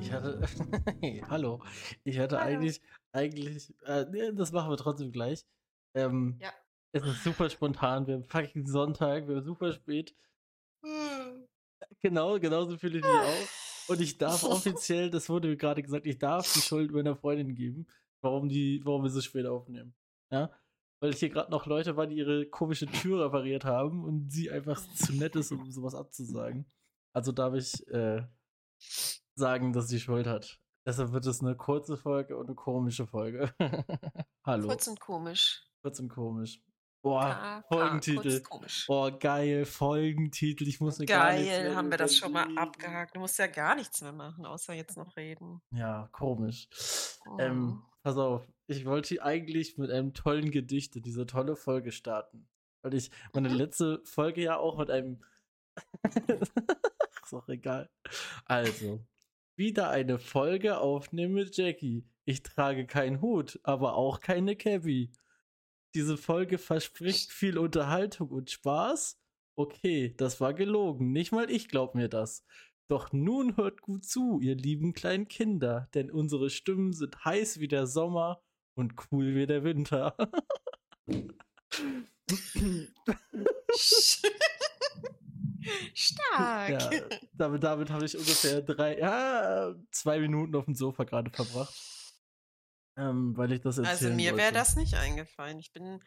Ich hatte. hey, hallo. Ich hatte Hallo. eigentlich. Eigentlich. Äh, das machen wir trotzdem gleich. Ähm, Ja. Es ist super spontan. Wir haben fucking Sonntag. Wir haben super spät. Genau, genauso fühle ich mich auch. Und ich darf offiziell, das wurde mir gerade gesagt, ich darf die Schuld meiner Freundin geben, warum, die, warum wir so spät aufnehmen. Ja? Weil hier gerade noch Leute waren, die ihre komische Tür repariert haben und sie einfach zu nett ist, um sowas abzusagen. Also darf ich äh, sagen, dass sie Schuld hat. Deshalb wird es eine kurze Folge und eine komische Folge. Hallo. Kurz und komisch. Kurz und komisch. Boah, K- Folgentitel. komisch. Boah, geil, Folgentitel. Ich muss mir gar nichts Geil, mehr haben wir das schon mal abgehakt. Du musst ja gar nichts mehr machen, außer jetzt noch reden. Ja, komisch. Oh. Ähm, pass auf, ich wollte eigentlich mit einem tollen Gedicht in diese tolle Folge starten. Weil ich meine Mhm. letzte Folge ja auch mit einem. ist auch egal. Also, wieder eine Folge aufnehmen mit Jackie. Ich trage keinen Hut, aber auch keine Cappy. Diese Folge verspricht viel Unterhaltung und Spaß. Okay, das war gelogen. Nicht mal ich glaub mir das. Doch nun hört gut zu, ihr lieben kleinen Kinder, denn unsere Stimmen sind heiß wie der Sommer und cool wie der Winter. Stark. ja, damit, damit habe ich ungefähr drei, ja, zwei Minuten auf dem Sofa gerade verbracht. Ähm, weil ich das Also mir wäre das nicht eingefallen. Ich bin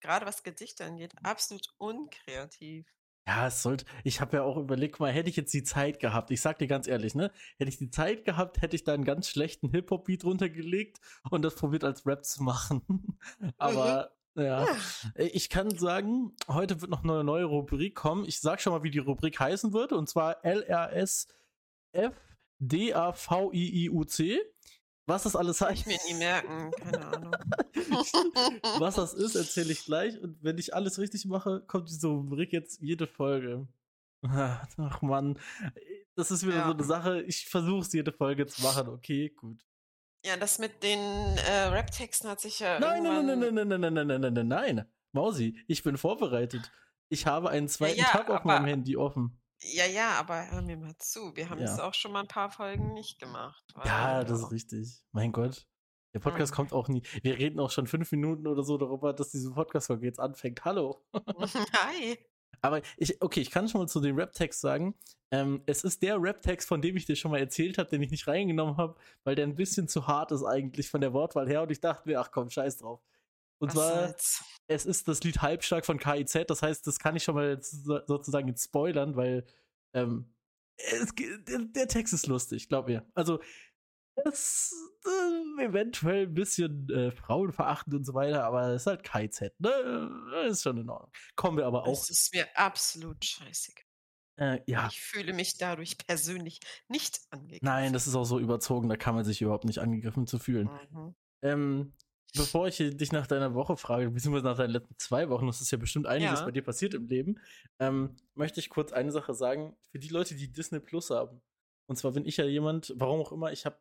gerade was Gedichte angeht absolut unkreativ. Ja, es sollte. Ich habe ja auch überlegt, mal, hätte ich jetzt die Zeit gehabt, ich sag dir ganz ehrlich, ne? Hätte ich die Zeit gehabt, hätte ich da einen ganz schlechten Hip-Hop-Beat runtergelegt und das probiert als Rap zu machen. Aber, ja. Ich kann sagen, heute wird noch eine neue Rubrik kommen. Ich sag schon mal, wie die Rubrik heißen wird, und zwar LRSFDAVIIUC. Was das alles Kann heißt. ich mir nie merken. Keine Ahnung. Was das ist, erzähle ich gleich. Und wenn ich alles richtig mache, kommt diese Rubrik jetzt jede Folge. Ach Mann, das ist wieder Ja. so eine Sache. Ich versuche es jede Folge zu machen. Okay, gut. Ja, das mit den äh, Rap-Texten hat sich ja. Nein, nein, nein, irgendwann- nein, nein, nein, nein, nein, nein, nein, nein. Mausi, ich bin vorbereitet. Ich habe einen zweiten ja, Tab auf meinem Handy offen. Ja, ja, aber hör mir mal zu. Wir haben Ja. das auch schon mal ein paar Folgen nicht gemacht. Ja, das ist richtig. Mein Gott. Der Podcast Mhm. kommt auch nie. Wir reden auch schon fünf Minuten oder so darüber, dass diese Podcast-Folge jetzt anfängt. Hallo. Hi. Aber ich, okay, ich kann schon mal zu dem Rap-Text sagen. Ähm, es ist der Rap-Text, von dem ich dir schon mal erzählt habe, den ich nicht reingenommen habe, weil der ein bisschen zu hart ist eigentlich von der Wortwahl her und ich dachte mir, ach komm, scheiß drauf. Und Was zwar, es ist das Lied Halbstark von KIZ, das heißt, das kann ich schon mal so- sozusagen jetzt spoilern, weil ähm, es, der, der Text ist lustig, glaub mir. Also, es ist äh, eventuell ein bisschen äh, frauenverachtend und so weiter, aber es ist halt KIZ, ne? Ist schon in Ordnung. Kommen wir aber auch. Es ist mir absolut scheißig. Äh, ja, Ich fühle mich dadurch persönlich nicht angegriffen. nein, das ist auch so überzogen, da kann man sich überhaupt nicht angegriffen zu fühlen. Mhm. Ähm, bevor ich dich nach deiner Woche frage, beziehungsweise nach deinen letzten zwei Wochen, das ist ja bestimmt einiges Ja. bei dir passiert im Leben, ähm, möchte ich kurz eine Sache sagen. Für die Leute, die Disney Plus haben. Und zwar bin ich ja jemand, warum auch immer, ich habe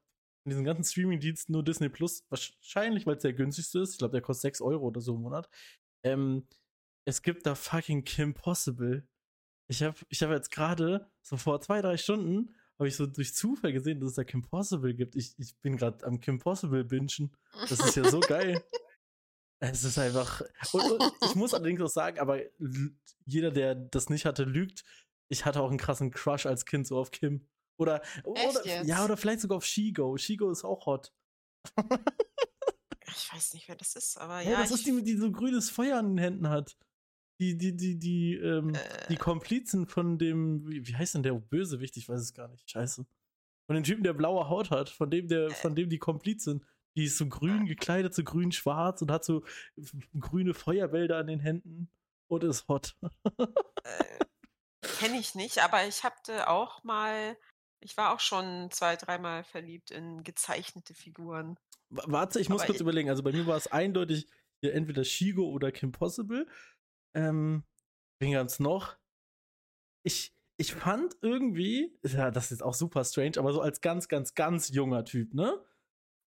in diesen ganzen Streaming-Diensten nur Disney Plus, wahrscheinlich, weil es der günstigste ist. Ich glaube, der kostet 6 Euro oder so im Monat. Ähm, es gibt da fucking Kim Possible. Ich habe ich hab jetzt gerade, so vor zwei, drei Stunden, habe ich so durch Zufall gesehen, dass es da Kim Possible gibt. Ich, ich bin gerade am Kim Possible bingen. Das ist ja so geil. Es ist einfach. Und, und ich muss allerdings auch sagen, aber jeder, der das nicht hatte, lügt. Ich hatte auch einen krassen Crush als Kind so auf Kim. Oder, oder ja, oder vielleicht sogar auf Shigo. Shigo ist auch hot. Ich weiß nicht, wer das ist, aber Ja, ja. das ist die, die so grünes Feuer an den Händen hat. Die, die, die, die, ähm, die Äh. Komplizen von dem, wie, wie heißt denn der Bösewicht? Ich weiß es gar nicht. Scheiße. Von dem Typen, der blaue Haut hat, von dem, der, Äh. von dem die Kompliz sind. Die ist so grün gekleidet, so grün-schwarz und hat so grüne Feuerbälder an den Händen und ist hot. äh, kenne ich nicht, aber ich hatte auch mal, ich war auch schon zwei, dreimal verliebt in gezeichnete Figuren. Warte, ich muss Aber kurz ich- überlegen. Also bei mir war es eindeutig entweder Shigo oder Kim Possible. Ähm, wen gab's noch? Ich, ich fand irgendwie, ja, das ist auch super strange, aber so als ganz, ganz, ganz junger Typ, ne?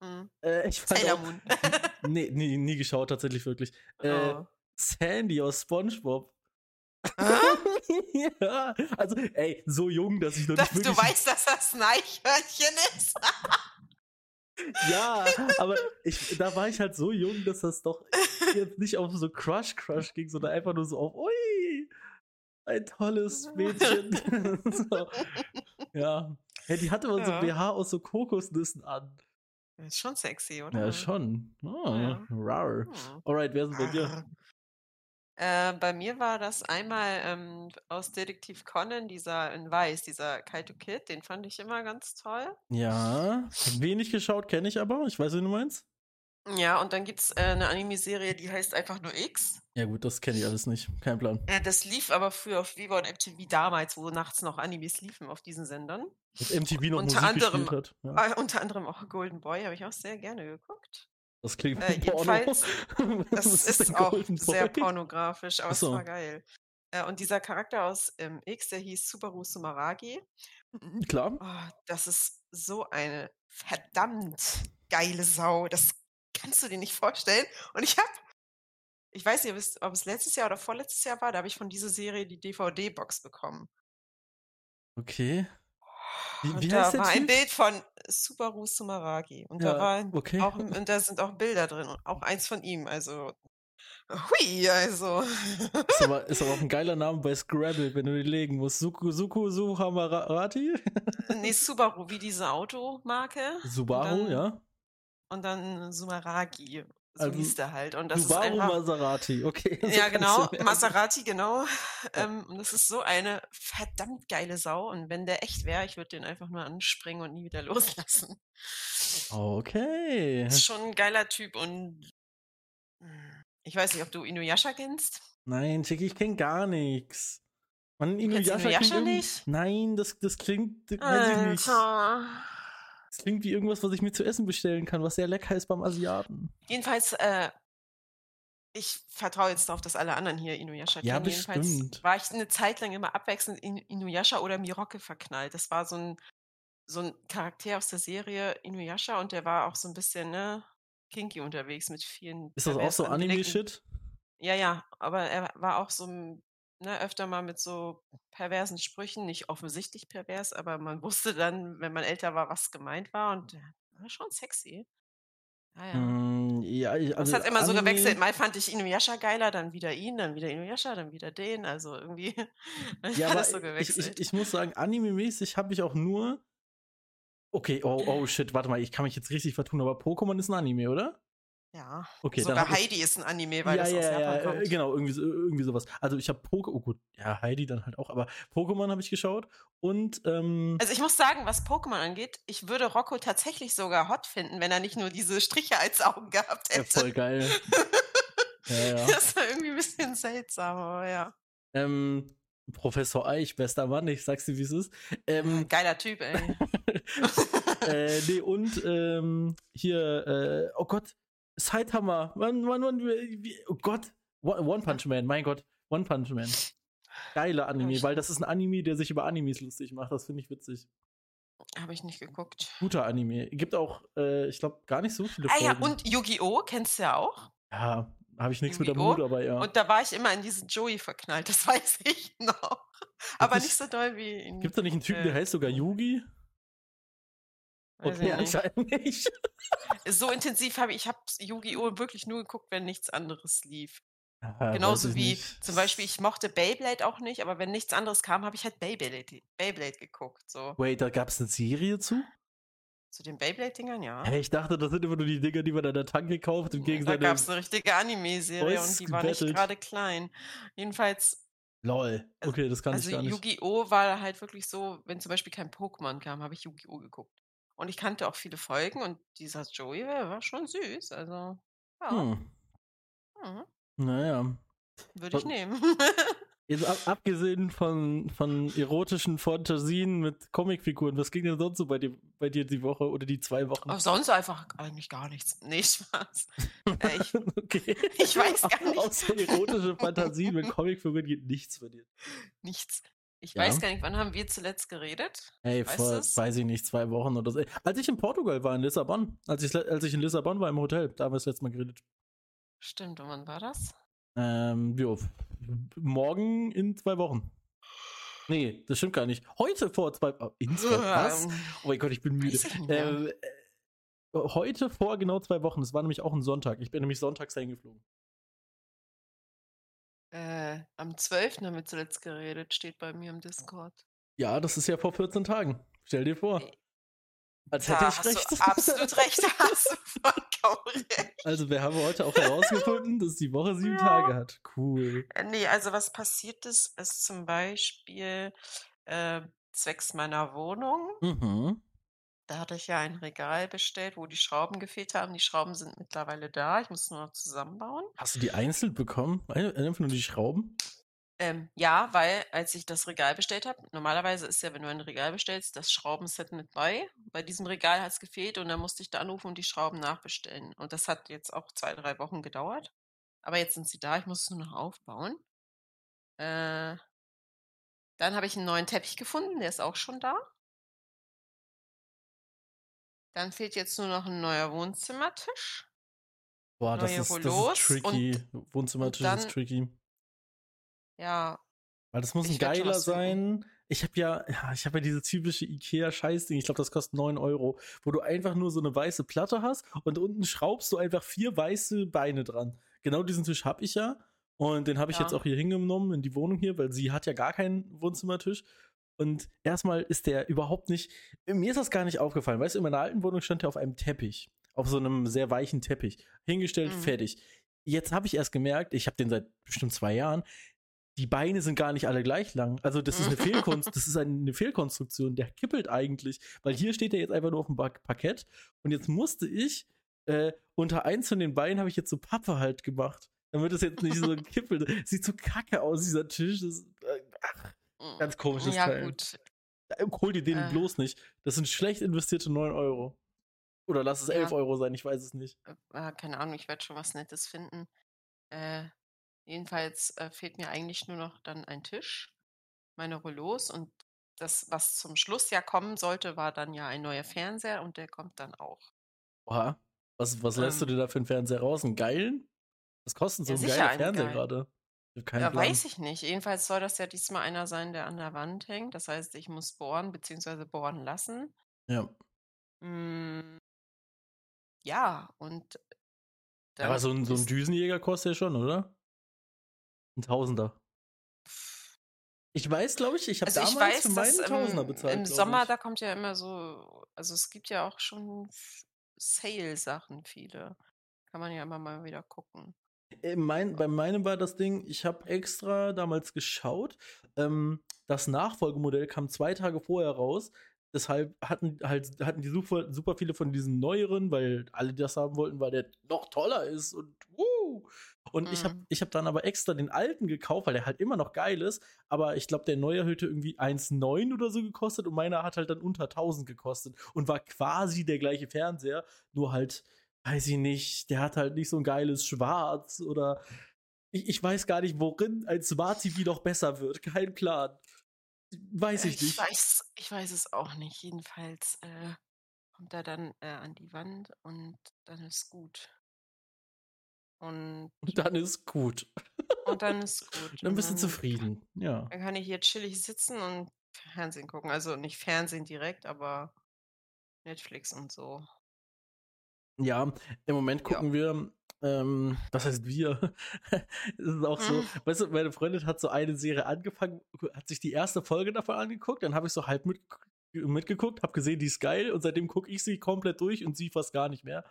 Hm. Äh, ich fand Sailor auch, Moon. nee, nie, nie geschaut, tatsächlich wirklich. Äh, Oh. Sandy aus SpongeBob. Hä? ja, also, ey, so jung, dass ich noch Dass nicht du wirklich. weißt, dass das ein Eichhörnchen ist. Ja, aber ich, da war ich halt so jung, dass das doch jetzt nicht auf so Crush-Crush ging, sondern einfach nur so auf, ui, ein tolles Mädchen. so. Ja. Hey, die hatte mal so Ja. BH aus so Kokosnüssen an. Ist schon sexy, oder? Ja, schon. Oh, Ja. rar. Hm. Alright, wer denn bei dir? Äh, bei mir war das einmal ähm, aus Detektiv Conan, dieser in Weiß, dieser Kaito Kid, den fand ich immer ganz toll. Ja, wenig geschaut, kenne ich aber. Ich weiß, wie du meinst. Ja, und dann gibt es äh, eine Anime-Serie, die heißt einfach nur X. Ja, gut, das kenne ich alles nicht. Kein Plan. Äh, das lief aber früher auf Viva und MTV damals, wo nachts noch Animes liefen auf diesen Sendern. Dass MTV noch Unter Musik anderem- hat. Ja, Äh, unter anderem auch Golden Boy, habe ich auch sehr gerne geguckt. Das klingt Äh, wie Porno. jedenfalls, Das ist, denn auch Golden sehr Boy? pornografisch, aber Ach so. es war geil. Äh, und dieser Charakter aus ähm, X, der hieß Subaru Sumaragi. Klar. Oh, das ist so eine verdammt geile Sau. Das kannst du dir nicht vorstellen. Und ich habe, ich weiß nicht, ob es letztes Jahr oder vorletztes Jahr war, da habe ich von dieser Serie die DVD-Box bekommen. Okay. Wie- und wie da war ein? Bild von Subaru Sumaragi. Und Ja, da war okay. auch, und da sind auch Bilder drin. Und auch eins von ihm. Also, hui, also. Ist aber, ist aber auch ein geiler Name bei Scrabble, wenn du den legen musst. Suku, Suku, Suhamarati? nee, Subaru, wie diese Automarke. Subaru, dann- ja. Und dann Sumaragi. So Also, hieß der halt. Und das Subaru ist einfach. Maserati, okay. so Ja, genau. Maserati, genau. Ähm, und das ist so eine verdammt geile Sau. Und wenn der echt wäre, ich würde den einfach nur anspringen und nie wieder loslassen. Okay. Ist schon ein geiler Typ und hm, ich weiß nicht, ob du Inuyasha kennst. Nein, Chicky, ich kenne gar nichts. Man, kennst Inuyasha Inuyasha nicht? Nein, das, das klingt, weiß ich nicht. Das klingt wie irgendwas, was ich mir zu essen bestellen kann, was sehr lecker ist beim Asiaten. Jedenfalls, äh, ich vertraue jetzt darauf, dass alle anderen hier Inuyasha Ja, kennen. Jedenfalls bestimmt. war ich eine Zeit lang immer abwechselnd in Inuyasha oder Miroke verknallt. Das war so ein, so ein Charakter aus der Serie Inuyasha und der war auch so ein bisschen, ne, kinky unterwegs mit vielen. Ist das auch so Anime-Shit? Ja, ja, aber er war auch so, m- ne, öfter mal mit so perversen Sprüchen, nicht offensichtlich pervers, aber man wusste dann, wenn man älter war, was gemeint war und war schon sexy. Ja, ja. Mm, ja, ich- Das also hat immer so Anime- gewechselt. Mal fand ich Inuyasha geiler, dann wieder ihn, dann wieder Inuyasha, dann wieder den. Also irgendwie Ja, hat das so ich, gewechselt. ich, ich muss sagen, anime-mäßig habe ich auch nur. Okay, oh, oh shit, warte mal, ich kann mich jetzt richtig vertun, aber Pokémon ist ein Anime, oder? Ja. Okay, dann Sogar Heidi ist ein Anime, weil ja, das ja, aus Japan ja, kommt. äh, genau, irgendwie, so- irgendwie sowas. Also ich habe Poké, oh gut, ja, Heidi dann halt auch, aber Pokémon habe ich geschaut und ähm, Also ich muss sagen, was Pokémon angeht, ich würde Rocco tatsächlich sogar hot finden, wenn er nicht nur diese Striche als Augen gehabt ja, hätte. voll geil. ja, ja. Das war irgendwie ein bisschen seltsam, aber ja. Ähm, Professor Eich, bester Mann, ich sag's dir, wie es ist. Ähm, Geiler Typ, ey. äh, nee, und ähm, hier, äh, oh Gott, Saitama, Mann, Mann, Mann, oh Gott, One Punch Man, mein Gott, One Punch Man. Geiler Anime, weil das ist ein Anime, der sich über Animes lustig macht, das finde ich witzig. Habe ich nicht geguckt. Guter Anime. Gibt auch, äh, ich glaube, gar nicht so viele Ah ja, und Yu-Gi-Oh! kennst du ja auch. Ja, habe ich nichts mit der! Mut, aber ja. Und da war ich immer in diesen Joey verknallt, das weiß ich noch. Aber nicht so doll wie in. Gibt es da nicht einen Typen, der äh, heißt sogar Yugi? Okay, anscheinend nicht. So intensiv habe ich, ich habe Yu-Gi-Oh! wirklich nur geguckt, wenn nichts anderes lief. Ah, weiß Genauso wie nicht. zum Beispiel, ich mochte Beyblade auch nicht, aber wenn nichts anderes kam, habe ich halt Beyblade, Beyblade geguckt. So. Wait, da gab es eine Serie zu? Zu den Beyblade-Dingern, ja. Hä, ich dachte, das sind immer nur die Dinger, die man an der Tanke kauft, im Gegensatz Da gab es eine richtige Anime-Serie und die war nicht gerade klein. Jedenfalls, Lol. Okay, das kann also ich gar nicht. Yu-Gi-Oh! war halt wirklich so, wenn zum Beispiel kein Pokémon kam, habe ich Yu-Gi-Oh! geguckt. Und ich kannte auch viele Folgen und dieser Joey war schon süß. Also, ja, Hm. mhm, Naja. würde ich nehmen. Jetzt ab, abgesehen von, von erotischen Fantasien mit Comicfiguren, was ging denn sonst so bei dir, bei dir die Woche oder die zwei Wochen? Aber sonst einfach eigentlich gar nichts. Nee, Spaß. Äh, ich, okay. ich weiß gar nicht. Außer erotische Fantasien mit Comicfiguren geht nichts bei dir. nichts. Ich Ja. weiß gar nicht, wann haben wir zuletzt geredet? Ey, Weißt vor, du's? weiß ich nicht, zwei Wochen oder so. Als ich in Portugal war, in Lissabon, als ich, als ich in Lissabon war im Hotel, da haben wir das letzte Mal geredet. Stimmt, und wann war das? Ähm, jo, morgen in zwei Wochen. Nee, das stimmt gar nicht. Heute vor zwei oh, in zwei, was? Ähm, Oh mein Gott, ich bin müde. Ich. Ähm, äh, heute vor genau zwei Wochen. Das war nämlich auch ein Sonntag. Ich bin nämlich sonntags dahin geflogen. Äh, am 12. haben wir zuletzt geredet, steht bei mir im Discord. Ja, das ist ja vor 14 Tagen. Stell dir vor. Als Da hätte ich hast recht. du absolut recht, da hast du vollkommen recht. Also, wir haben heute auch herausgefunden, dass die Woche sieben Ja. Tage hat. Cool. Äh, Nee, also was passiert ist, ist zum Beispiel äh, zwecks meiner Wohnung. Mhm. Da hatte ich ja ein Regal bestellt, wo die Schrauben gefehlt haben. Die Schrauben sind mittlerweile da. Ich muss nur noch zusammenbauen. Hast du die einzeln bekommen? Ein- Einfach nur die Schrauben? Ähm, ja, weil als ich das Regal bestellt habe, normalerweise ist ja, wenn du ein Regal bestellst, das Schraubenset mit bei. Bei diesem Regal hat es gefehlt und dann musste ich da anrufen und die Schrauben nachbestellen. Und das hat jetzt auch zwei, drei Wochen gedauert. Aber jetzt sind sie da, ich muss es nur noch aufbauen. Äh, dann habe ich einen neuen Teppich gefunden, der ist auch schon da. Dann fehlt jetzt nur noch ein neuer Wohnzimmertisch. Boah, das ist, das ist Rollos tricky. Wohnzimmertisch ist dann- tricky. Ja, Weil das muss ein geiler sein. Ich habe ja, ja, ich habe ja diese typische Ikea-Scheißding. Ich glaube, das kostet 9 Euro, wo du einfach nur so eine weiße Platte hast und unten schraubst du einfach vier weiße Beine dran. Genau diesen Tisch habe ich ja. Und den habe ich Ja. jetzt auch hier hingenommen in die Wohnung hier, weil sie hat ja gar keinen Wohnzimmertisch. Und erstmal ist der überhaupt nicht. Mir ist das gar nicht aufgefallen. Weißt du, in meiner alten Wohnung stand der auf einem Teppich. Auf so einem sehr weichen Teppich. Hingestellt, Mhm. fertig. Jetzt habe ich erst gemerkt, ich habe den seit bestimmt zwei Jahren, die Beine sind gar nicht alle gleich lang. Also das ist eine Fehlkonst das ist eine Fehlkonstruktion. Der kippelt eigentlich, weil hier steht er jetzt einfach nur auf dem Parkett und jetzt musste ich äh, unter eins von den Beinen habe ich jetzt so Pappe halt gemacht, damit es jetzt nicht so kippelt. Sieht so kacke aus dieser Tisch. Das, äh, ach, ganz komisches ja, Teil. gut. äh, hol dir den Äh. bloß nicht. Das sind schlecht investierte 9 Euro. Oder lass es Ja. 11 Euro sein, ich weiß es nicht. äh, keine Ahnung, ich werde schon was Nettes finden. Äh, jedenfalls äh, fehlt mir eigentlich nur noch dann ein Tisch, meine Rollos und das, was zum Schluss ja kommen sollte, war dann ja ein neuer Fernseher und der kommt dann auch. Oha. Was, was lässt du Ähm. dir da für einen Fernseher raus? Einen geilen? Was kostet so Ja, ein geiler Fernseher geilen. gerade? Ich keinen Ja, Plan. weiß ich nicht. Jedenfalls soll das ja diesmal einer sein, der an der Wand hängt. Das heißt, ich muss bohren bzw. bohren lassen. Ja. Mm, ja, und Aber so ein, so ein Düsenjäger kostet ja schon, oder? Ein Tausender. Ich weiß, glaube ich, ich habe Also ich damals weiß, für meinen dass Tausender bezahlt. im Sommer, ich. da kommt ja immer so, also es gibt ja auch schon Sale-Sachen viele. Kann man ja immer mal wieder gucken. Äh, Mein, bei meinem war das Ding, ich habe extra damals geschaut. Ähm, das Nachfolgemodell kam zwei Tage vorher raus. Deshalb hatten halt hatten die super, super viele von diesen neueren, weil alle das haben wollten, weil der noch toller ist und wuh. Und ich habe Mhm. ich hab dann aber extra den alten gekauft, weil der halt immer noch geil ist. Aber ich glaube, der neue hätte irgendwie 1,9 oder so gekostet und meiner hat halt dann unter 1000 gekostet und war quasi der gleiche Fernseher, nur halt weiß ich nicht, der hat halt nicht so ein geiles Schwarz oder ich, ich weiß gar nicht, worin ein Smart TV noch besser wird. Kein Plan. Weiß ich ich nicht. weiß, ich weiß es auch nicht. Jedenfalls äh, kommt er dann äh, an die Wand und dann ist gut. Und, Und dann ist gut. und dann ist gut. Dann bist du zufrieden. Ja. Dann kann ich hier chillig sitzen und Fernsehen gucken. Also nicht Fernsehen direkt, aber Netflix und so. Ja, im Moment Ja. gucken wir, ähm, was heißt wir? Es ist auch so, Mhm. weißt du, meine Freundin hat so eine Serie angefangen, hat sich die erste Folge davon angeguckt, dann habe ich so halb mit, mitgeguckt, habe gesehen, die ist geil und seitdem gucke ich sie komplett durch und sie fast gar nicht mehr.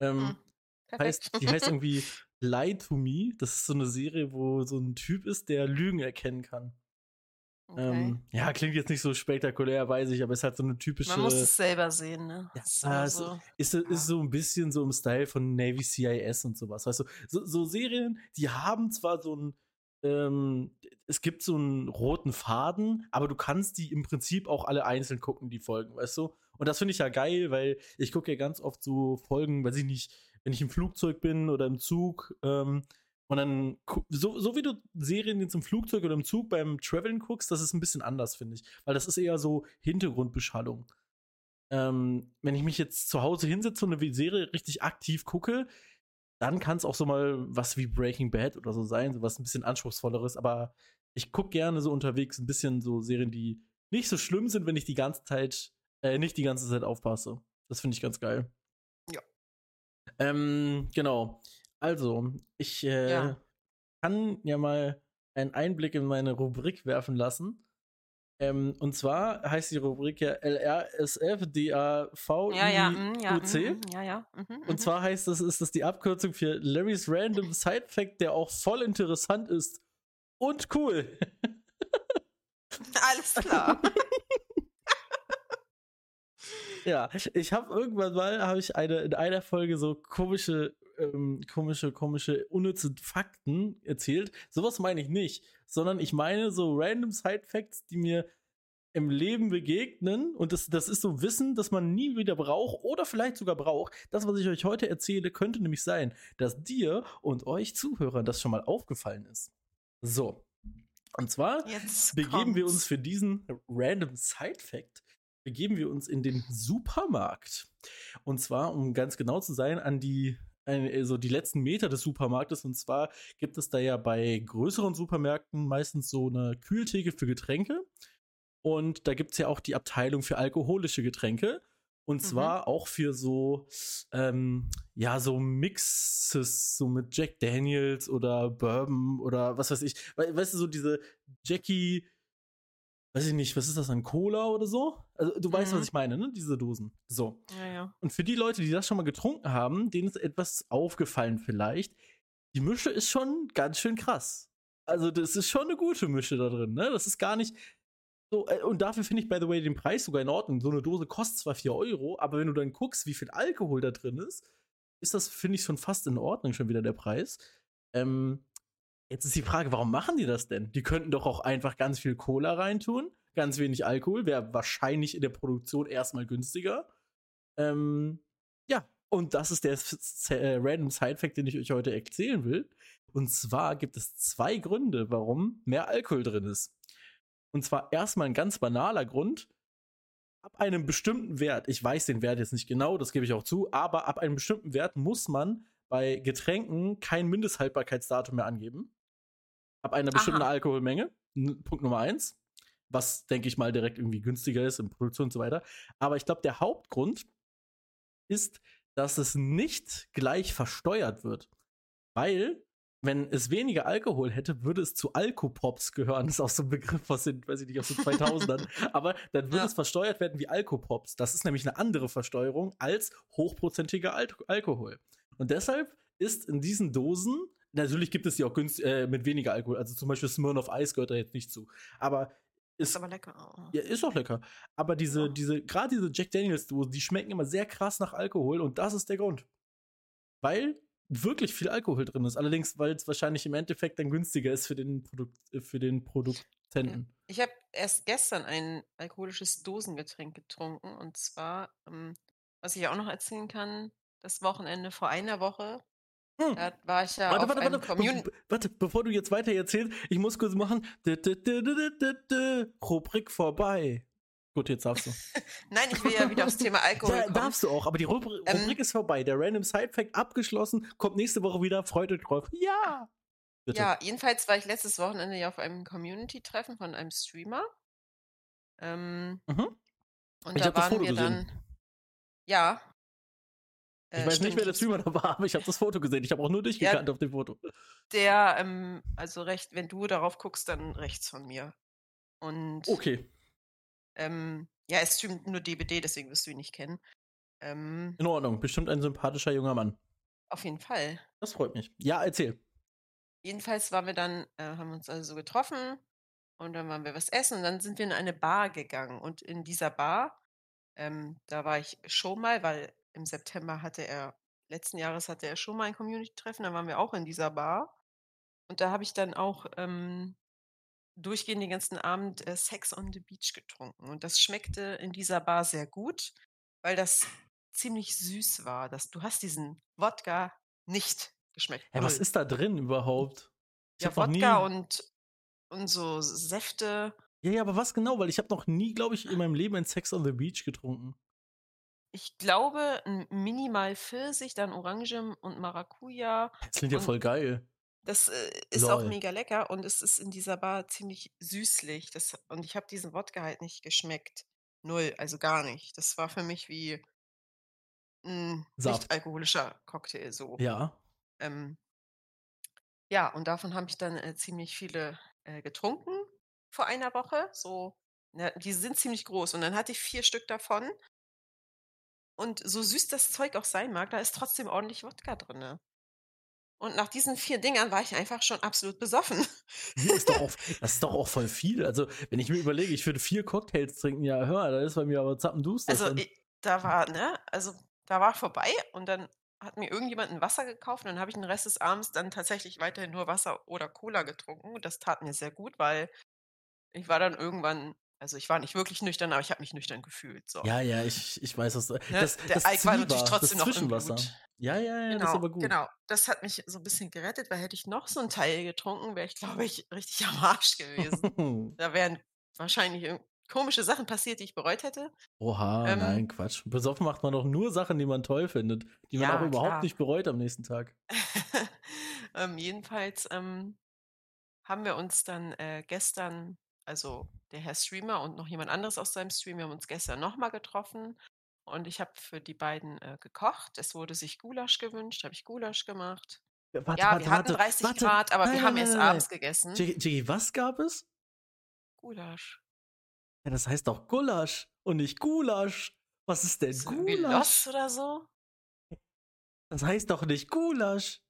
Ähm, Mhm. heißt, die heißt irgendwie Lie to Me. Das ist so eine Serie, wo so ein Typ ist, der Lügen erkennen kann. Okay. Ähm, ja, klingt jetzt nicht so spektakulär, weiß ich, aber ist halt so eine typische. Man muss es selber sehen, ne? Ja, ist immer es so. ist, ist so ein bisschen so im Style von Navy CIS und sowas. Weißt du, so, so Serien, die haben zwar so ein, ähm, es gibt so einen roten Faden, aber du kannst die im Prinzip auch alle einzeln gucken, die Folgen, weißt du? Und das finde ich ja geil, weil ich gucke ja ganz oft so Folgen, weiß ich nicht, wenn ich im Flugzeug bin oder im Zug, ähm, Und dann, so, so wie du Serien jetzt im Flugzeug oder im Zug beim Traveln guckst, das ist ein bisschen anders, finde ich. Weil das ist eher so Hintergrundbeschallung. Ähm, wenn ich mich jetzt zu Hause hinsetze und eine Serie richtig aktiv gucke, dann kann es auch so mal was wie Breaking Bad oder so sein, so was ein bisschen anspruchsvolleres. Aber ich gucke gerne so unterwegs ein bisschen so Serien, die nicht so schlimm sind, wenn ich die ganze Zeit, äh, nicht die ganze Zeit aufpasse. Das finde ich ganz geil. Ja. Ähm, genau. Also, ich äh, ja. kann ja mal einen Einblick in meine Rubrik werfen lassen. Ähm, und zwar heißt die Rubrik ja LRSFDAVIUC. Ja, ja, mm, ja, mm, ja, ja. Mm, und zwar heißt das, ist das die Abkürzung für Larry's Random Side Fact, der auch voll interessant ist und cool. Alles klar. ja, ich habe irgendwann mal, habe ich eine, in einer Folge so komische ähm, komische, komische, unnütze Fakten erzählt. Sowas meine ich nicht, sondern ich meine so random Side-Facts, die mir im Leben begegnen und das, das ist so Wissen, das man nie wieder braucht oder vielleicht sogar braucht. Das, was ich euch heute erzähle, könnte nämlich sein, dass dir und euch Zuhörern das schon mal aufgefallen ist. So. Und zwar Jetzt begeben kommt's. wir uns für diesen random Side-Fact begeben wir uns in den Supermarkt. Und zwar, um ganz genau zu sein, an die also die letzten Meter des Supermarktes. Und zwar gibt es da ja bei größeren Supermärkten meistens so eine Kühltheke für Getränke. Und da gibt es ja auch die Abteilung für alkoholische Getränke. Und mhm. zwar auch für so, ähm, ja, so Mixes, so mit Jack Daniels oder Bourbon oder was weiß ich. Weißt du, so diese Jackie, weiß ich nicht, was ist das, ein Cola oder so? Also du mhm. weißt, was mhm. ich meine, ne? Diese Dosen. So. Ja, ja. Und für die Leute, die das schon mal getrunken haben, denen ist etwas aufgefallen vielleicht. Die Mische ist schon ganz schön krass. Also das ist schon eine gute Mische da drin, ne? Das ist gar nicht so, äh, und dafür finde ich, by the way, den Preis sogar in Ordnung. So eine Dose kostet zwar 4 Euro, aber wenn du dann guckst, wie viel Alkohol da drin ist, ist das, finde ich, schon fast in Ordnung, schon wieder der Preis. Ähm, Jetzt ist die Frage, warum machen die das denn? Die könnten doch auch einfach ganz viel Cola reintun, ganz wenig Alkohol, wäre wahrscheinlich in der Produktion erstmal günstiger. Ähm, ja, und das ist der äh, random Side-Fact, den ich euch heute erzählen will. Und zwar gibt es zwei Gründe, warum mehr Alkohol drin ist. Und zwar erstmal ein ganz banaler Grund. Ab einem bestimmten Wert, ich weiß den Wert jetzt nicht genau, das gebe ich auch zu, aber ab einem bestimmten Wert muss man bei Getränken kein Mindesthaltbarkeitsdatum mehr angeben ab einer bestimmten Aha. Alkoholmenge. Punkt Nummer eins. Was, denke ich mal, direkt irgendwie günstiger ist in Produktion und so weiter. Aber ich glaube, der Hauptgrund ist, dass es nicht gleich versteuert wird. Weil, wenn es weniger Alkohol hätte, würde es zu Alkopops gehören. Das ist auch so ein Begriff aus den, weiß ich nicht, aus den 2000ern. Aber dann würde ja. es versteuert werden wie Alkopops. Das ist nämlich eine andere Versteuerung als hochprozentiger Al Alkohol. Und deshalb ist in diesen Dosen Natürlich gibt es die auch günstig, äh, mit weniger Alkohol. Also zum Beispiel Smirnoff Ice gehört da jetzt nicht zu. Aber ist, ist aber lecker. Ja, ist auch lecker. Aber diese, ja. diese, gerade diese Jack Daniels Dosen, die schmecken immer sehr krass nach Alkohol und das ist der Grund. Weil wirklich viel Alkohol drin ist. Allerdings, weil es wahrscheinlich im Endeffekt dann günstiger ist für den, Produkt, äh, für den Produzenten. Ich habe erst gestern ein alkoholisches Dosengetränk getrunken und zwar, ähm, was ich auch noch erzählen kann, das Wochenende vor einer Woche hm. Da war ich ja warte, auf warte, einem warte, warte, bevor du jetzt weiter erzählst, ich muss kurz machen. Rubrik vorbei. Gut, jetzt darfst du. Nein, ich will ja wieder aufs Thema Alkohol ja, kommen. Darfst du auch, aber die Rubrik, ähm, Rubrik ist vorbei. Der Random Side Fact abgeschlossen, kommt nächste Woche wieder. Freut euch drauf. Ja! Bitte. Ja, jedenfalls war ich letztes Wochenende ja auf einem Community-Treffen von einem Streamer. Ähm, mhm. Und ich da waren wir gesehen. dann. Ja, ich äh, weiß stimmt. nicht, wer der Streamer da war, aber ich habe das Foto gesehen. Ich habe auch nur dich ja, gekannt auf dem Foto. Der, ähm, also recht, wenn du darauf guckst, dann rechts von mir. Und. Okay. Ähm, ja, er streamt nur DBD, deswegen wirst du ihn nicht kennen. Ähm, In Ordnung, bestimmt ein sympathischer junger Mann. Auf jeden Fall. Das freut mich. Ja, erzähl. Jedenfalls waren wir dann, äh, haben uns also getroffen und dann waren wir was essen und dann sind wir in eine Bar gegangen. Und in dieser Bar, ähm, da war ich schon mal, weil im September hatte er, letzten Jahres hatte er schon mal ein Community-Treffen, da waren wir auch in dieser Bar. Und da habe ich dann auch ähm, durchgehend den ganzen Abend äh, Sex on the Beach getrunken. Und das schmeckte in dieser Bar sehr gut, weil das ziemlich süß war. Das, du hast diesen Wodka nicht geschmeckt. Hä, was ist da drin überhaupt? Ich ja. Wodka und, und so Säfte. Ja, ja, aber was genau? Weil ich habe noch nie, glaube ich, in meinem Leben ein Sex on the Beach getrunken. Ich glaube, ein minimal Pfirsich, dann Orange und Maracuja. Das klingt ja voll geil. Das äh, ist auch Lol. mega lecker und es ist in dieser Bar ziemlich süßlich. Das, und ich habe diesen Wodka halt nicht geschmeckt. Null, also gar nicht. Das war für mich wie ein Saft. nicht alkoholischer Cocktail so. Ja. Ähm, ja, und davon habe ich dann äh, ziemlich viele äh, getrunken vor einer Woche. So, ne, die sind ziemlich groß. Und dann hatte ich vier Stück davon. Und so süß das Zeug auch sein mag, da ist trotzdem ordentlich Wodka drin. Und nach diesen vier Dingern war ich einfach schon absolut besoffen. Nee, ist doch auch, das ist doch auch voll viel. Also, wenn ich mir überlege, ich würde vier Cocktails trinken, ja, hör, da ist bei mir aber zappenduster. Also da war, ne, also da war vorbei und dann hat mir irgendjemand ein Wasser gekauft und dann habe ich den Rest des Abends dann tatsächlich weiterhin nur Wasser oder Cola getrunken und das tat mir sehr gut, weil ich war dann irgendwann, also ich war nicht wirklich nüchtern, aber ich habe mich nüchtern gefühlt. So. ja, ja, ich, ich weiß, was du. Ne, Das, der das Alk war natürlich trotzdem noch im. Blut. Ja, ja, ja, das ist Genau, aber gut. genau. Das hat mich so ein bisschen gerettet, weil hätte ich noch so einen Teil getrunken, wäre ich, glaube ich, richtig am Arsch gewesen. da wären wahrscheinlich komische Sachen passiert, die ich bereut hätte. Oha, Ähm, nein, Quatsch. Besoffen macht man doch nur Sachen, die man toll findet, die man Ja, auch überhaupt klar. nicht bereut am nächsten Tag. ähm, jedenfalls ähm, haben wir uns dann äh, gestern, also der Herr Streamer und noch jemand anderes aus seinem Stream, wir haben uns gestern nochmal getroffen und ich habe für die beiden äh, gekocht. Es wurde sich Gulasch gewünscht, habe ich Gulasch gemacht. Ja, warte, ja, warte, wir hatten warte, 30 warte. Grad, aber Nein, wir haben nein, erst nein, abends gegessen. Jiggy, was gab es? Gulasch. Ja, das heißt doch Gulasch und nicht Gulasch. Was ist denn irgendwie Gulasch? Lost oder so? Das heißt doch nicht Gulasch.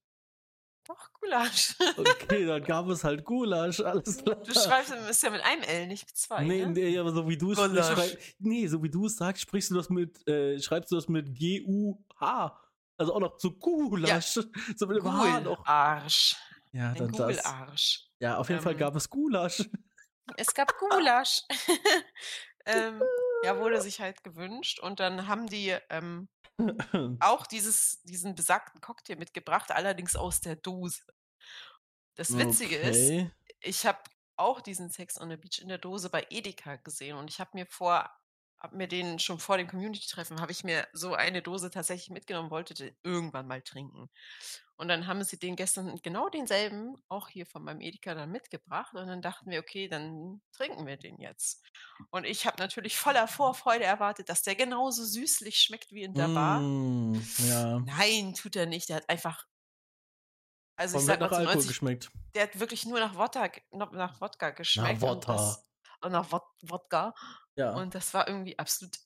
Doch, Gulasch. Okay, dann gab es halt Gulasch, alles klar. Du schreibst ist ja mit einem L, nicht mit zwei. Nee, ne? nee, aber so wie du es nee, so wie du es sagst, sprichst du das mit, äh, schreibst du das mit G-U-H. Also auch noch so Gulasch. So mit dem H noch. Google-Arsch. Ja, dann das. Google-Arsch. Ja, auf jeden Fall Ähm, gab es Gulasch. Es gab Gulasch. ähm, ja, wurde sich halt gewünscht. Und dann haben die ähm, auch dieses, diesen besagten Cocktail mitgebracht, allerdings aus der Dose. Das Witzige ist, okay. ich habe auch diesen Sex on the Beach in der Dose bei Edeka gesehen und ich habe mir vor, habe mir den schon vor dem Community-Treffen, habe ich mir so eine Dose tatsächlich mitgenommen, wollte den irgendwann mal trinken. Und dann haben sie den gestern genau denselben auch hier von meinem Edeka dann mitgebracht und dann dachten wir, okay, dann trinken wir den jetzt. Und ich habe natürlich voller Vorfreude erwartet, dass der genauso süßlich schmeckt wie in der Bar. Mm, ja. Nein, tut er nicht. Der hat einfach, also ich Von sag nach mal Alkohol 90 geschmeckt. der hat wirklich nur nach Wodka, nach Wodka geschmeckt. und Wodka. das- Und nach Wod Wodka. Ja. Und das war irgendwie absolut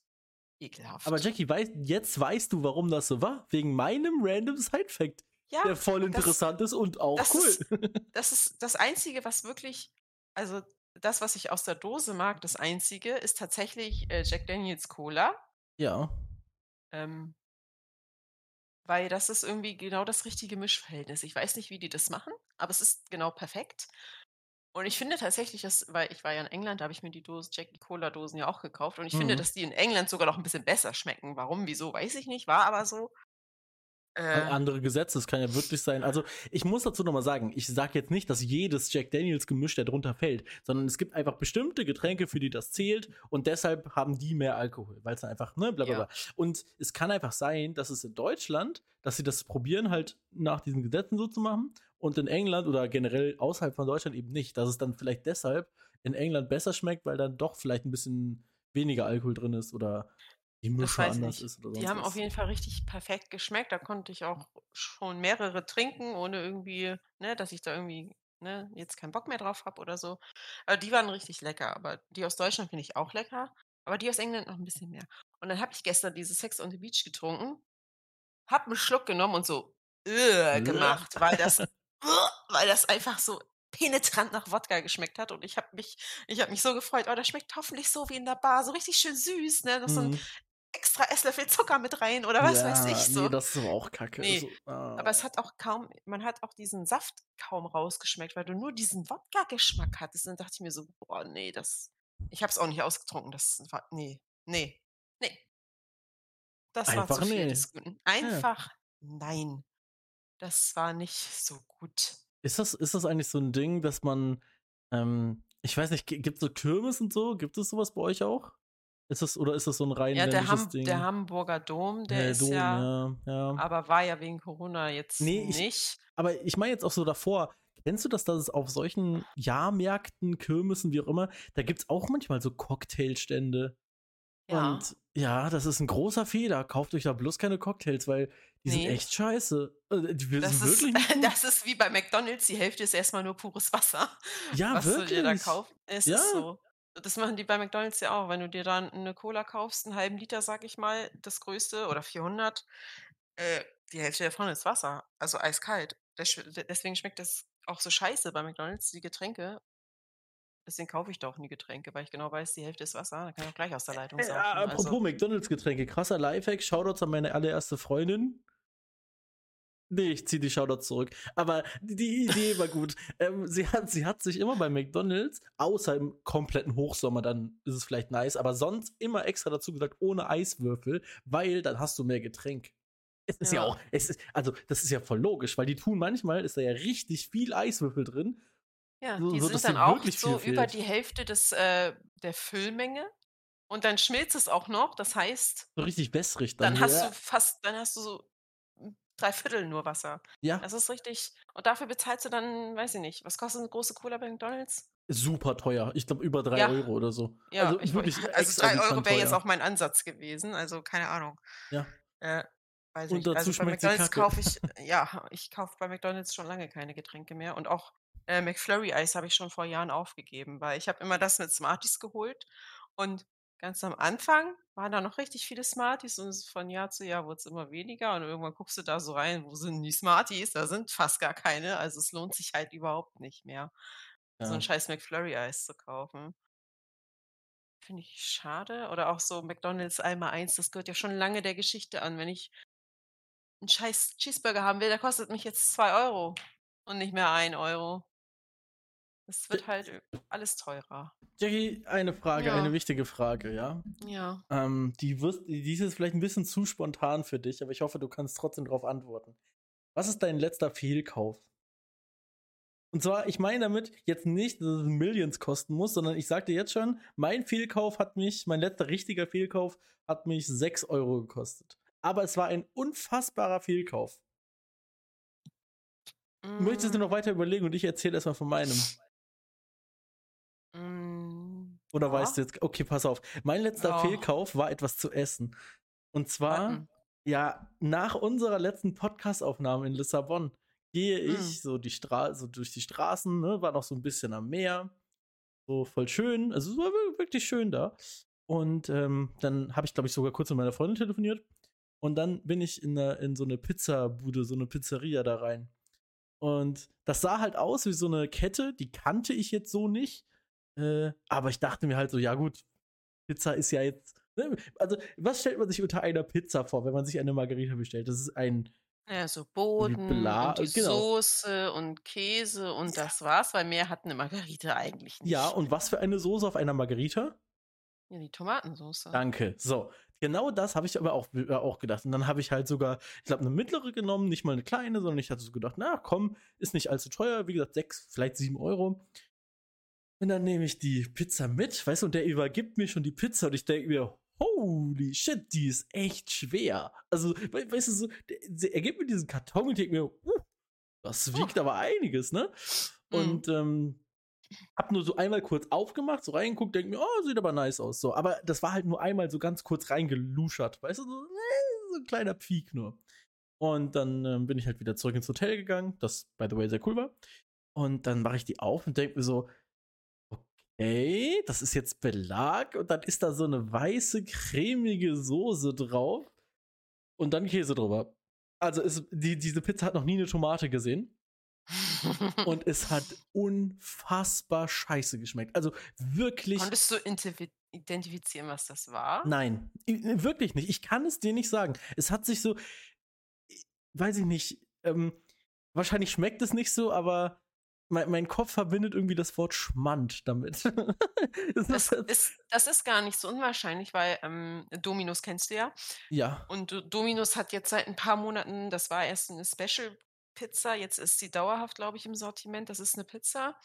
ekelhaft. aber Jackie, weiß, jetzt weißt du, warum das so war. Wegen meinem random Side-Fact, ja, der voll und das- interessant ist und auch das cool. ist- das ist das Einzige, was wirklich, also das, was ich aus der Dose mag, das Einzige, ist tatsächlich äh, Jack Daniels Cola. ja. Ähm, weil das ist irgendwie genau das richtige Mischverhältnis. Ich weiß nicht, wie die das machen, aber es ist genau perfekt. Und ich finde tatsächlich, dass, weil ich war ja in England, da habe ich mir die Dose Jackie Cola Dosen ja auch gekauft. Und ich finde, Mhm. dass die in England sogar noch ein bisschen besser schmecken. Warum, wieso, weiß ich nicht, war aber so. Äh, Andere Gesetze, es kann ja wirklich sein. Also, ich muss dazu nochmal sagen, ich sage jetzt nicht, dass jedes Jack Daniels Gemisch darunter fällt, sondern es gibt einfach bestimmte Getränke, für die das zählt und deshalb haben die mehr Alkohol, weil es dann einfach, ne, bla bla Ja. bla. Und es kann einfach sein, dass es in Deutschland, dass sie das probieren, halt nach diesen Gesetzen so zu machen und in England oder generell außerhalb von Deutschland eben nicht. Dass es dann vielleicht deshalb in England besser schmeckt, weil dann doch vielleicht ein bisschen weniger Alkohol drin ist oder die Mische anders nicht. ist oder Die sonst haben was. auf jeden Fall richtig perfekt geschmeckt. Da konnte ich auch schon mehrere trinken, ohne irgendwie, ne, dass ich da irgendwie, ne, jetzt keinen Bock mehr drauf habe oder so. Aber die waren richtig lecker. Aber die aus Deutschland finde ich auch lecker. Aber die aus England noch ein bisschen mehr. Und dann habe ich gestern diese Sex on the Beach getrunken, hab einen Schluck genommen und so äh, gemacht, weil das, weil das einfach so penetrant nach Wodka geschmeckt hat und ich habe mich, ich habe mich so gefreut, oh, das schmeckt hoffentlich so wie in der Bar, so richtig schön süß, ne, noch so ein Mhm. Extra Esslöffel Zucker mit rein oder was weiß ich so. Nee, das ist aber auch kacke. Nee, so, ah. aber es hat auch kaum, man hat auch diesen Saft kaum rausgeschmeckt, weil du nur diesen Wodka-Geschmack hattest. Und dann dachte ich mir so, boah, nee, das, ich habe es auch nicht ausgetrunken. Das war, nee, nee, nee. Das war Einfach zu viel nee. des Guten. Einfach nein. das war nicht so gut. Ist das, ist das eigentlich so ein Ding, dass man, ähm, ich weiß nicht, gibt es so Kirmes und so? Gibt es sowas bei euch auch? Ist das, oder ist das so ein rein Ja, der, Ham Ding? der Hamburger Dom, der Ja, ist Dom, ja, ja, aber war ja wegen Corona jetzt Nee, ich- nicht. Aber ich meine jetzt auch so davor, kennst du das, dass es auf solchen Jahrmärkten, Kirmessen, wie auch immer, da gibt es auch manchmal so Cocktailstände. Ja. Und ja, das ist ein großer Fehler. Kauft euch da bloß keine Cocktails, weil die sind Nee. echt scheiße. Äh, Die Das sind ist, wirklich das ist wie bei McDonalds, die Hälfte ist erstmal nur pures Wasser. Ja, was du dir da wirklich. kaufst. Es Ja. ist so. Das machen die bei McDonalds ja auch. Wenn du dir dann eine Cola kaufst, einen halben Liter, sag ich mal, das größte oder 400, äh, die Hälfte davon ist Wasser. Also eiskalt. Des- Deswegen schmeckt das auch so scheiße bei McDonalds, die Getränke. Deswegen kaufe ich doch nie Getränke, weil ich genau weiß, die Hälfte ist Wasser. Da kann ich auch gleich aus der Leitung Äh, saufen. apropos Also, McDonalds-Getränke, krasser Lifehack, Shoutouts an meine allererste Freundin. Nee, ich ziehe die Shoutouts zurück. Aber die Idee war gut. ähm, sie, hat, sie hat sich immer bei McDonalds, außer im kompletten Hochsommer, dann ist es vielleicht nice, aber sonst immer extra dazu gesagt, ohne Eiswürfel, weil dann hast du mehr Getränk. Es ist ja, Ja. auch, es ist, also das ist ja voll logisch, weil die tun manchmal, ist da ja richtig viel Eiswürfel drin. ja, so- die sind dann auch so über fehlt. die Hälfte des, äh, der Füllmenge. Und dann schmilzt es auch noch. Das heißt, So richtig wässrig dann. dann hast ja. du fast, dann hast du so drei Viertel nur Wasser. ja, Das ist richtig. Und dafür bezahlst du dann, weiß ich nicht, was kostet eine große Cola bei McDonalds? super teuer. Ich glaube über drei Ja. Euro oder so. Ja, also ich, wirklich also drei Euro wäre jetzt auch mein Ansatz gewesen. Also keine Ahnung. Ja. Äh, weiß Und nicht. dazu Also bei schmeckt sie McDonalds kaufe ich, ja, ich kaufe bei McDonalds schon lange keine Getränke mehr. Und auch äh, McFlurry Eis habe ich schon vor Jahren aufgegeben, weil ich habe immer das mit Smarties geholt. Und ganz am Anfang waren da noch richtig viele Smarties und von Jahr zu Jahr wurde es immer weniger. Und irgendwann guckst du da so rein, wo sind die Smarties? Da sind fast gar keine. Also es lohnt sich halt überhaupt nicht mehr, so Ja. ein scheiß McFlurry Eis zu kaufen. Finde ich schade. Oder auch so McDonalds einmal eins, das gehört ja schon lange der Geschichte an. Wenn ich einen scheiß Cheeseburger haben will, der kostet mich jetzt 2 Euro und nicht mehr 1 Euro. Es wird halt alles teurer. Jackie, eine Frage, Ja. eine wichtige Frage, ja. Ja. Ähm, die, wirst, die ist jetzt vielleicht ein bisschen zu spontan für dich, aber ich hoffe, du kannst trotzdem darauf antworten. Was ist dein letzter Fehlkauf? Und zwar, ich meine damit jetzt nicht, dass es Millions kosten muss, sondern ich sagte jetzt schon, mein Fehlkauf hat mich, mein letzter richtiger Fehlkauf hat mich 6 Euro gekostet. Aber es war ein unfassbarer Fehlkauf. Möchtest du Mm, noch weiter überlegen und ich erzähle erstmal von meinem? Mm, Oder ja. weißt du jetzt, okay, pass auf. Mein letzter Ja. Fehlkauf war etwas zu essen. Und zwar, Warten. ja, nach unserer letzten Podcast-Aufnahme in Lissabon gehe ich Mm. so, die Stra so durch die Straßen, ne, war noch so ein bisschen am Meer. So voll schön. Also es war wir- wirklich schön da. Und ähm, dann habe ich, glaube ich, sogar kurz mit meiner Freundin telefoniert. Und dann bin ich in, eine, in so eine Pizzabude, so eine Pizzeria da rein. Und das sah halt aus wie so eine Kette, die kannte ich jetzt so nicht. Äh, aber ich dachte mir halt so, ja gut, Pizza ist ja jetzt. Ne? Also, was stellt man sich unter einer Pizza vor, wenn man sich eine Margarita bestellt? Das ist ein. Ja, so Boden Bla- und die genau. Soße und Käse und das war's, weil mehr hat eine Margarita eigentlich nicht. Ja, und was für eine Soße auf einer Margarita? Ja, die Tomatensoße. Danke. So. Genau das habe ich aber auch, äh, auch gedacht. Und dann habe ich halt sogar, ich glaube, eine mittlere genommen, nicht mal eine kleine, sondern ich hatte so gedacht, na komm, ist nicht allzu teuer. Wie gesagt, sechs, vielleicht sieben Euro. Und dann nehme ich die Pizza mit, weißt du, und der übergibt mir schon die Pizza und ich denke mir, holy shit, die ist echt schwer. Also, we weißt du, so, er gibt mir diesen Karton und ich denke mir, uh, das wiegt aber einiges, ne? Mhm. Und ähm, hab nur so einmal kurz aufgemacht, so reingeguckt, denke mir, oh, sieht aber nice aus. So, aber das war halt nur einmal so ganz kurz reingeluschert, weißt du, so, äh, so ein kleiner Peak nur. Und dann ähm, bin ich halt wieder zurück ins Hotel gegangen, das by the way sehr cool war. Und dann mache ich die auf und denke mir so, okay, das ist jetzt Belag und dann ist da so eine weiße, cremige Soße drauf und dann Käse drüber. Also ist, die, diese Pizza hat noch nie eine Tomate gesehen und es hat unfassbar scheiße geschmeckt. Also wirklich. Konntest du identifizieren, was das war? Nein, wirklich nicht. Ich kann es dir nicht sagen. Es hat sich so, weiß ich nicht, ähm, wahrscheinlich schmeckt es nicht so, aber mein, mein Kopf verbindet irgendwie das Wort Schmand damit. das Das ist, das ist gar nicht so unwahrscheinlich, weil ähm, Dominus kennst du ja. ja, Und Do- Dominus hat jetzt seit ein paar Monaten, das war erst eine Special Pizza. Jetzt ist sie dauerhaft, glaube ich, im Sortiment. Das ist eine Pizza.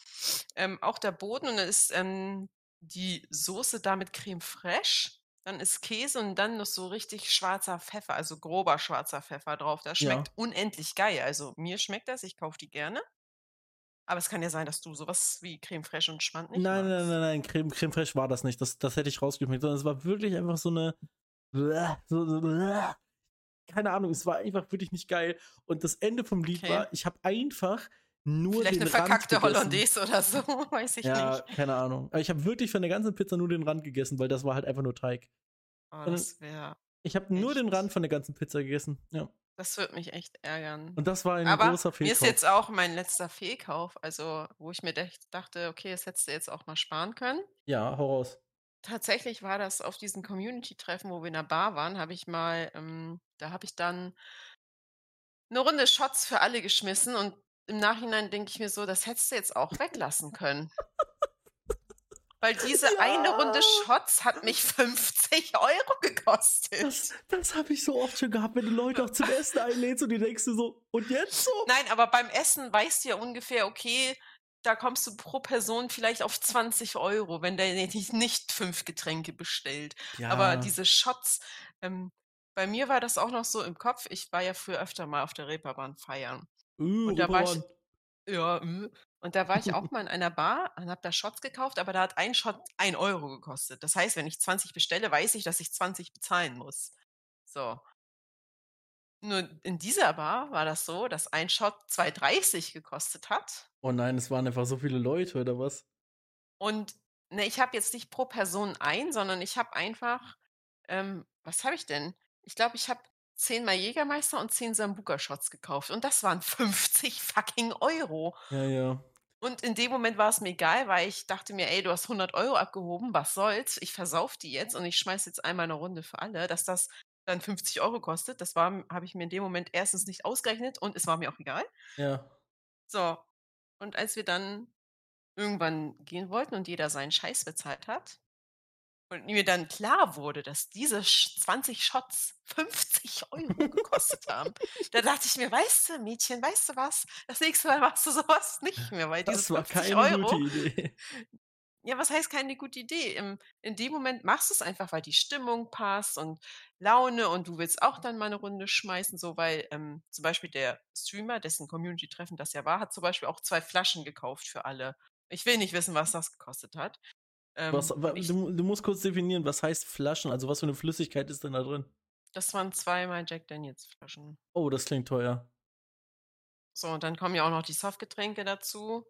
Ähm, auch der Boden und dann ist ähm, die Soße da mit Creme fraiche. Dann ist Käse und dann noch so richtig schwarzer Pfeffer, also grober schwarzer Pfeffer drauf. Das schmeckt Ja. unendlich geil. Also mir schmeckt das, ich kaufe die gerne. Aber es kann ja sein, dass du sowas wie Creme fraiche und Schmand nicht Nein, nein, magst. nein, nein, Creme, Creme Fraiche war das nicht. Das, das hätte ich rausgeschmeckt. Sondern es war wirklich einfach so eine. So, so, keine Ahnung, es war einfach wirklich nicht geil. Und das Ende vom Lied Okay. war, ich habe einfach nur Vielleicht den eine Rand verkackte gegessen. Hollandaise oder so, weiß ich Ja, nicht. keine Ahnung. Aber ich habe wirklich von der ganzen Pizza nur den Rand gegessen, weil das war halt einfach nur Teig. Oh, das wäre, Ich habe nur den? Rand von der ganzen Pizza gegessen. Ja. Das würde mich echt ärgern. Und das war ein Aber großer mir Fehlkauf. ist jetzt auch mein letzter Fehlkauf, also wo ich mir dachte, okay, das hättest du jetzt auch mal sparen können. ja, hau raus. Tatsächlich war das auf diesen Community-Treffen, wo wir in der Bar waren, habe ich mal, ähm, da habe ich dann eine Runde Shots für alle geschmissen und im Nachhinein denke ich mir so, das hättest du jetzt auch weglassen können. Weil diese eine Runde Ja. Shots hat mich 50 Euro gekostet. Das, das habe ich so oft schon gehabt, wenn du Leute auch zum Essen einlädst und du denkst dir so, und jetzt so? Nein, aber beim Essen weißt du ja ungefähr, okay, da kommst du pro Person vielleicht auf 20 Euro, wenn der nicht, nicht fünf Getränke bestellt. Ja, Aber diese Shots, ähm, bei mir war das auch noch so im Kopf. Ich war ja früher öfter mal auf der Reeperbahn feiern. uh, und da war ich-. Ja, äh. Und da war ich auch mal in einer Bar und habe da Shots gekauft, aber da hat ein Shot ein Euro gekostet. Das heißt, wenn ich 20 bestelle, weiß ich, dass ich 20 bezahlen muss. So. Nur in dieser Bar war das so, dass ein Shot 2,30 gekostet hat. Oh nein, es waren einfach so viele Leute, oder was? Und ne, ich habe jetzt nicht pro Person ein, sondern ich habe einfach, ähm, was habe ich denn? Ich glaube, ich habe zehnmal Jägermeister und zehn Sambuka-Shots gekauft. Und das waren 50 fucking Euro. Ja, ja. Und in dem Moment war es mir egal, weil ich dachte mir, ey, du hast 100 Euro abgehoben, was soll's? Ich versauf die jetzt und ich schmeiß jetzt einmal eine Runde für alle, dass das dann 50 Euro kostet. Das war, habe ich mir in dem Moment erstens nicht ausgerechnet und es war mir auch egal. Ja. So. Und als wir dann irgendwann gehen wollten und jeder seinen Scheiß bezahlt hat und mir dann klar wurde, dass diese Sch- 20 Shots 50 Euro gekostet haben, da dachte ich mir, weißt du, Mädchen, weißt du was? Das nächste Mal machst du sowas nicht mehr, weil diese Das war 50 keine Euro, gute Idee. ja, was heißt keine gute Idee? Im, in dem Moment machst du es einfach, weil die Stimmung passt und Laune und du willst auch dann mal eine Runde schmeißen, so weil ähm, zum Beispiel der Streamer, dessen Community-Treffen das ja war, hat zum Beispiel auch zwei Flaschen gekauft für alle. Ich will nicht wissen, was das gekostet hat. Ähm, Was, wa- ich, du, du musst kurz definieren, was heißt Flaschen? Also was für eine Flüssigkeit ist denn da drin? das waren zweimal Jack Daniels Flaschen. Oh, das klingt teuer. So, und dann kommen ja auch noch die Softgetränke dazu.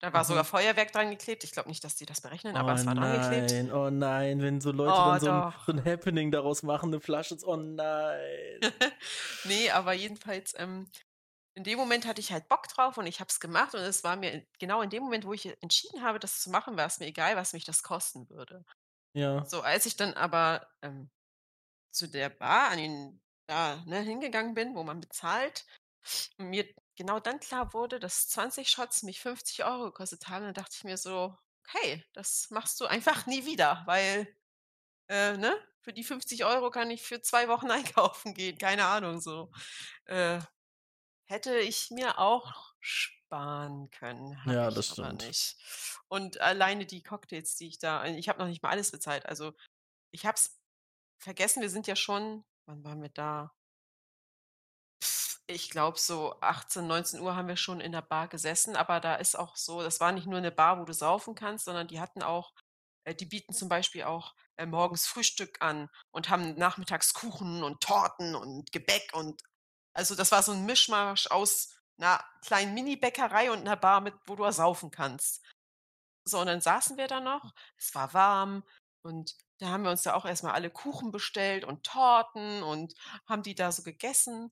Da war Mhm. sogar Feuerwerk dran geklebt. Ich glaube nicht, dass die das berechnen, aber oh es war dran geklebt. nein, oh nein, wenn so Leute Oh, dann so ein, so ein Happening daraus machen, eine Flasche, oh nein. nee, aber jedenfalls, ähm, in dem Moment hatte ich halt Bock drauf und ich habe es gemacht und es war mir genau in dem Moment, wo ich entschieden habe, das zu machen, war es mir egal, was mich das kosten würde. Ja, So, als ich dann aber ähm, zu der Bar an den, da ne, hingegangen bin, wo man bezahlt, und mir genau dann klar wurde, dass 20 Shots mich 50 Euro gekostet haben, dann dachte ich mir so, hey, das machst du einfach nie wieder, weil, äh, ne, für die 50 Euro kann ich für zwei Wochen einkaufen gehen, keine Ahnung, so. Äh, hätte ich mir auch sparen können, habe Ja, ich das stimmt. nicht. Und alleine die Cocktails, die ich da, ich habe noch nicht mal alles bezahlt, also ich habe es vergessen, wir sind ja schon, wann waren wir da? Ich glaube, so 18, 19 Uhr haben wir schon in der Bar gesessen, aber da ist auch so, das war nicht nur eine Bar, wo du saufen kannst, sondern die hatten auch, äh, die bieten zum Beispiel auch äh, morgens Frühstück an und haben nachmittags Kuchen und Torten und Gebäck und also das war so ein Mischmasch aus einer kleinen Mini-Bäckerei und einer Bar, mit, wo du saufen kannst. So, und dann saßen wir da noch, es war warm und da haben wir uns da auch erstmal alle Kuchen bestellt und Torten und haben die da so gegessen.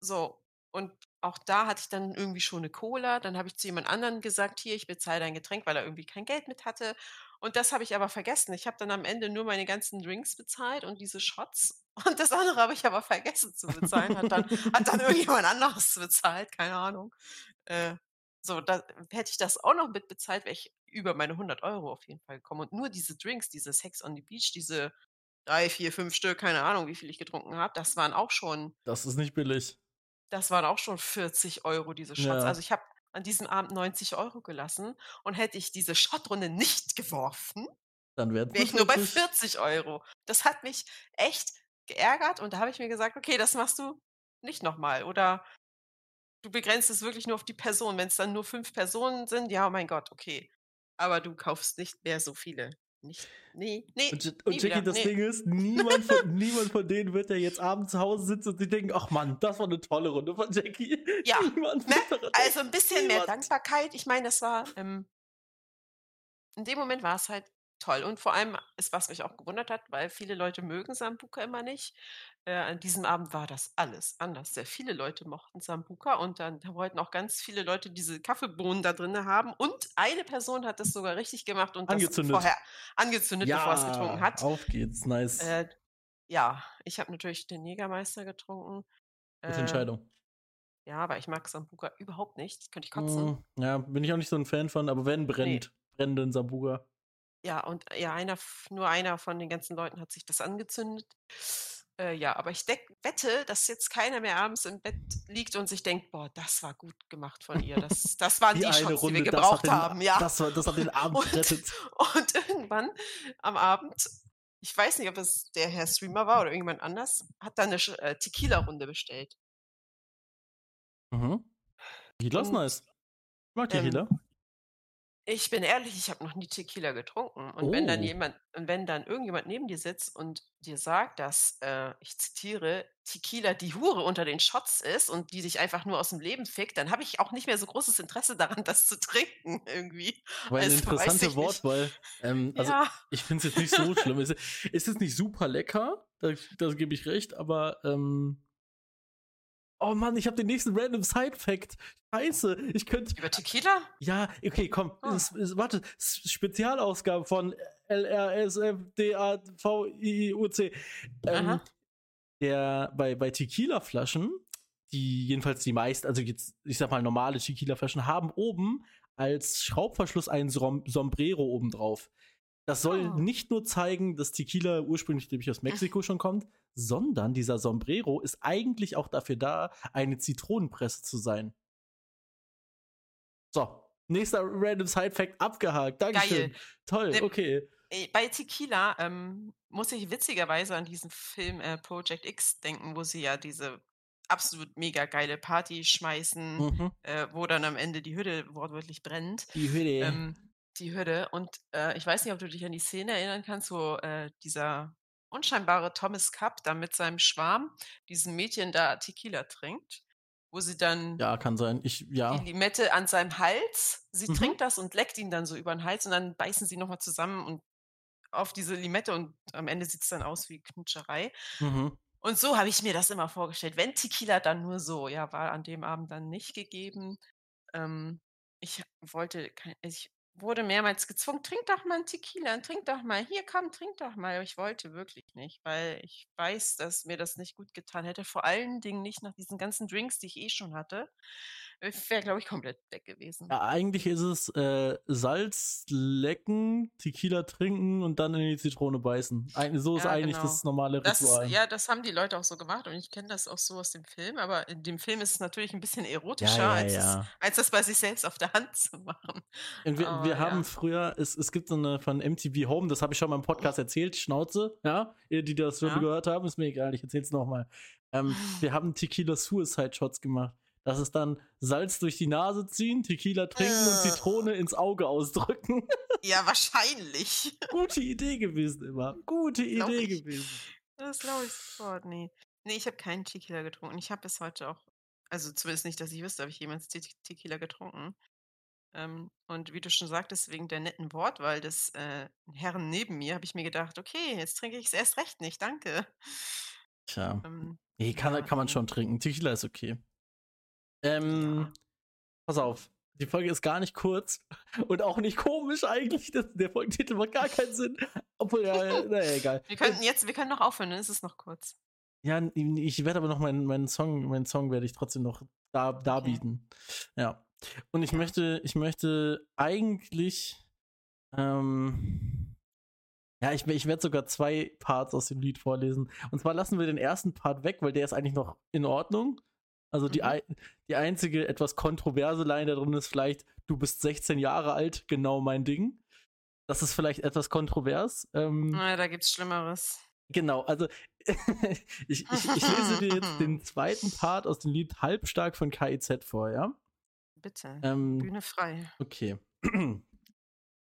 So, und auch da hatte ich dann irgendwie schon eine Cola. Dann habe ich zu jemand anderen gesagt: „Hier, ich bezahle dein Getränk“, weil er irgendwie kein Geld mit hatte. Und das habe ich aber vergessen. Ich habe dann am Ende nur meine ganzen Drinks bezahlt und diese Shots. Und das andere habe ich aber vergessen zu bezahlen. Hat dann hat dann irgendjemand anderes bezahlt, keine Ahnung. Äh, so, da hätte ich das auch noch mit bezahlt, wäre ich über meine 100 Euro auf jeden Fall gekommen. Und nur diese Drinks, diese Sex on the Beach, diese 3, 4, 5 Stück, keine Ahnung, wie viel ich getrunken habe, das waren auch schon das ist nicht billig. das waren auch schon 40 Euro diese Shots. Ja. Also, ich habe an diesem Abend 90 Euro gelassen und hätte ich diese Shotrunde nicht geworfen, Dann wäre ich nur bei 40. 40 Euro. Das hat mich echt geärgert und da habe ich mir gesagt: „Okay, das machst du nicht noch mal.“ Oder du begrenzt es wirklich nur auf die Person. Wenn's dann nur 5 Personen sind, ja, mein Gott, okay. Aber du kaufst nicht mehr so viele. Nicht ne, ne, Und, und wieder, das ne. Ding ist, niemand von, niemand von denen wird ja jetzt abends zu Hause sitzen und sich denken, ach Mann, das war eine tolle Runde von Jackie. Ja, Niemand ne? Also, 'n bisschen mehr Niemand. Dankbarkeit. Ich meine, das war, ähm in dem Moment war es halt toll. Und vor allem ist was mich auch gewundert hat, weil viele Leute mögen Sambuca immer nicht. Äh, an diesem Abend war das alles anders. Sehr viele Leute mochten Sambuca und dann da wollten auch ganz viele Leute diese Kaffeebohnen da drinne haben. Und eine Person hat das sogar richtig gemacht und das Angezündet. vorher angezündet, bevor es getrunken Ja, hat. auf geht's, nice. Äh, ja, ich habe natürlich den Jägermeister getrunken. Gute Äh, Entscheidung. ja, aber ich mag Sambuca überhaupt nicht. Könnte ich kotzen. Mm, ja, bin ich auch nicht so ein Fan von, aber wenn brennt, brennenden Sambuga. Ja, und ja, einer nur einer von den ganzen Leuten hat sich das angezündet. Äh, ja, aber ich deck wette, dass jetzt keiner mehr abends im Bett liegt und sich denkt: „Boah, das war gut gemacht von ihr. Das das waren die, Die eine Shots, die wir Runde, das hat, gebraucht den, haben“, ja. das, war, das hat den Abend Und gerettet. und irgendwann am Abend, ich weiß nicht, ob es der Herr Streamer war oder irgendjemand anders, hat dann 'ne Sch äh, Tequila-Runde bestellt. Mhm. Tequila ist nice. Ich mag ähm, Tequila. Ich bin ehrlich, ich habe noch nie Tequila getrunken. Und wenn dann Oh. jemand und wenn dann irgendjemand neben dir sitzt und dir sagt, dass, äh, ich zitiere: „Tequila die Hure unter den Shots ist und die dich einfach nur aus'm Leben fickt“, dann habe ich auch nicht mehr so großes Interesse daran, das zu trinken irgendwie. Aber eine Also, weiß interessante ich nicht. Wortwahl. Ähm, also, Ja. ich finde es jetzt nicht so schlimm. Es es ist nicht super lecker, da, da gebe ich recht, aber ähm, oh Mann, ich habe den nächsten random Side-Fact. Scheiße, ich könnte. Über Tequila? Ja, okay, komm. Ah. Es, es, warte, S- Spezialausgabe von LRSFDAVIUC. Ähm, der bei, bei Tequila-Flaschen, die jedenfalls die meisten, also jetzt, ich sag mal, normale Tequila-Flaschen, haben oben als Schraubverschluss ein Som Sombrero obendrauf. Das soll Ah. nicht nur zeigen, dass Tequila ursprünglich nämlich aus Mexiko schon kommt, sondern dieser Sombrero ist eigentlich auch dafür da, eine Zitronenpresse zu sein. So, nächster random Side-Fact abgehakt. Dankeschön. Geil. Toll, okay. bei Tequila, ähm, muss ich witzigerweise an diesen Film, äh, Project X denken, wo sie ja diese absolut mega geile Party schmeißen, Mhm. äh, wo dann am Ende die Hütte wortwörtlich brennt. Die Hütte. Ähm, die Hütte. Und äh, ich weiß nicht, ob du dich an die Szene erinnern kannst, wo äh, dieser unscheinbare Thomas Cup da mit seinem Schwarm diesem Mädchen da Tequila trinkt, wo sie dann ja, kann sein. Ich, ja. die Limette an seinem Hals, sie Mhm. trinkt das und leckt ihn dann so über den Hals und dann beißen sie nochmal zusammen und auf diese Limette und am Ende sieht es dann aus wie Knutscherei. Mhm. Und so habe ich mir das immer vorgestellt. Wenn Tequila, dann nur so. Ja, war an dem Abend dann nicht gegeben. Ähm, ich wollte, kein, ich wurde mehrmals gezwungen, trink doch mal einen Tequila, trink doch mal, hier komm, trink doch mal. Ich wollte wirklich nicht, weil ich weiß, dass mir das nicht gut getan hätte. Vor allen Dingen nicht nach diesen ganzen Drinks, die ich eh schon hatte. Wäre, glaube ich, komplett weg gewesen. Ja, eigentlich ist es äh, Salz lecken, Tequila trinken und dann in die Zitrone beißen. Eig so ist Ja, eigentlich genau. das normale Das, Ritual. ja, das haben die Leute auch so gemacht und ich kenne das auch so aus dem Film, aber in dem Film ist es natürlich ein bisschen erotischer, ja, als, ja. Das, als das bei sich selbst auf der Hand zu machen. Und wir, Aber wir haben früher, es, es gibt so eine von MTV Home, das habe ich schon mal im Podcast erzählt, Schnauze, ja, ihr, die das schon gehört haben, ist mir egal, ich erzähl's nochmal. Ähm, wir haben Tequila Suicide Shots gemacht. Das ist dann Salz durch die Nase ziehen, Tequila trinken und Äh. Zitrone ins Auge ausdrücken. Ja, wahrscheinlich. Gute Idee gewesen immer. Gute Glaub Idee ich. gewesen. Das glaube ich sofort. Nee. Nee, ich habe keinen Tequila getrunken. Ich habe bis heute auch, also zumindest nicht, dass ich wüsste, habe ich jemals Te Tequila getrunken. Ähm, und wie du schon sagtest, wegen der netten Wortwahl des äh, Herrn neben mir, habe ich mir gedacht, okay, jetzt trinke ich es erst recht nicht, danke. Tja. Ähm, Nee, kann, Ja, kann man schon trinken. Tequila ist okay. Ähm, pass auf. Die Folge ist gar nicht kurz und auch nicht komisch eigentlich. Das, der Folgentitel macht gar keinen Sinn. Obwohl, ja, naja, egal. wir könnten jetzt, wir können noch aufhören, dann ist es noch kurz. Ja, ich werde aber noch meinen, meinen Song, meinen Song werde ich trotzdem noch da, darbieten. Ja. Und ich möchte, ich möchte eigentlich, ähm, ja, ich, ich werde sogar zwei Parts aus dem Lied vorlesen. Und zwar lassen wir den ersten Part weg, weil der ist eigentlich noch in Ordnung. Also die, Mhm. die einzige etwas kontroverse Line da drin ist vielleicht, du bist 16 Jahre alt, genau mein Ding. Das ist vielleicht etwas kontrovers. Ähm, Naja, da gibt's Schlimmeres. Genau, also ich, ich, ich lese dir jetzt den zweiten Part aus dem Lied Halbstark von KIZ vor, ja? Bitte. Ähm, Bühne frei. okay.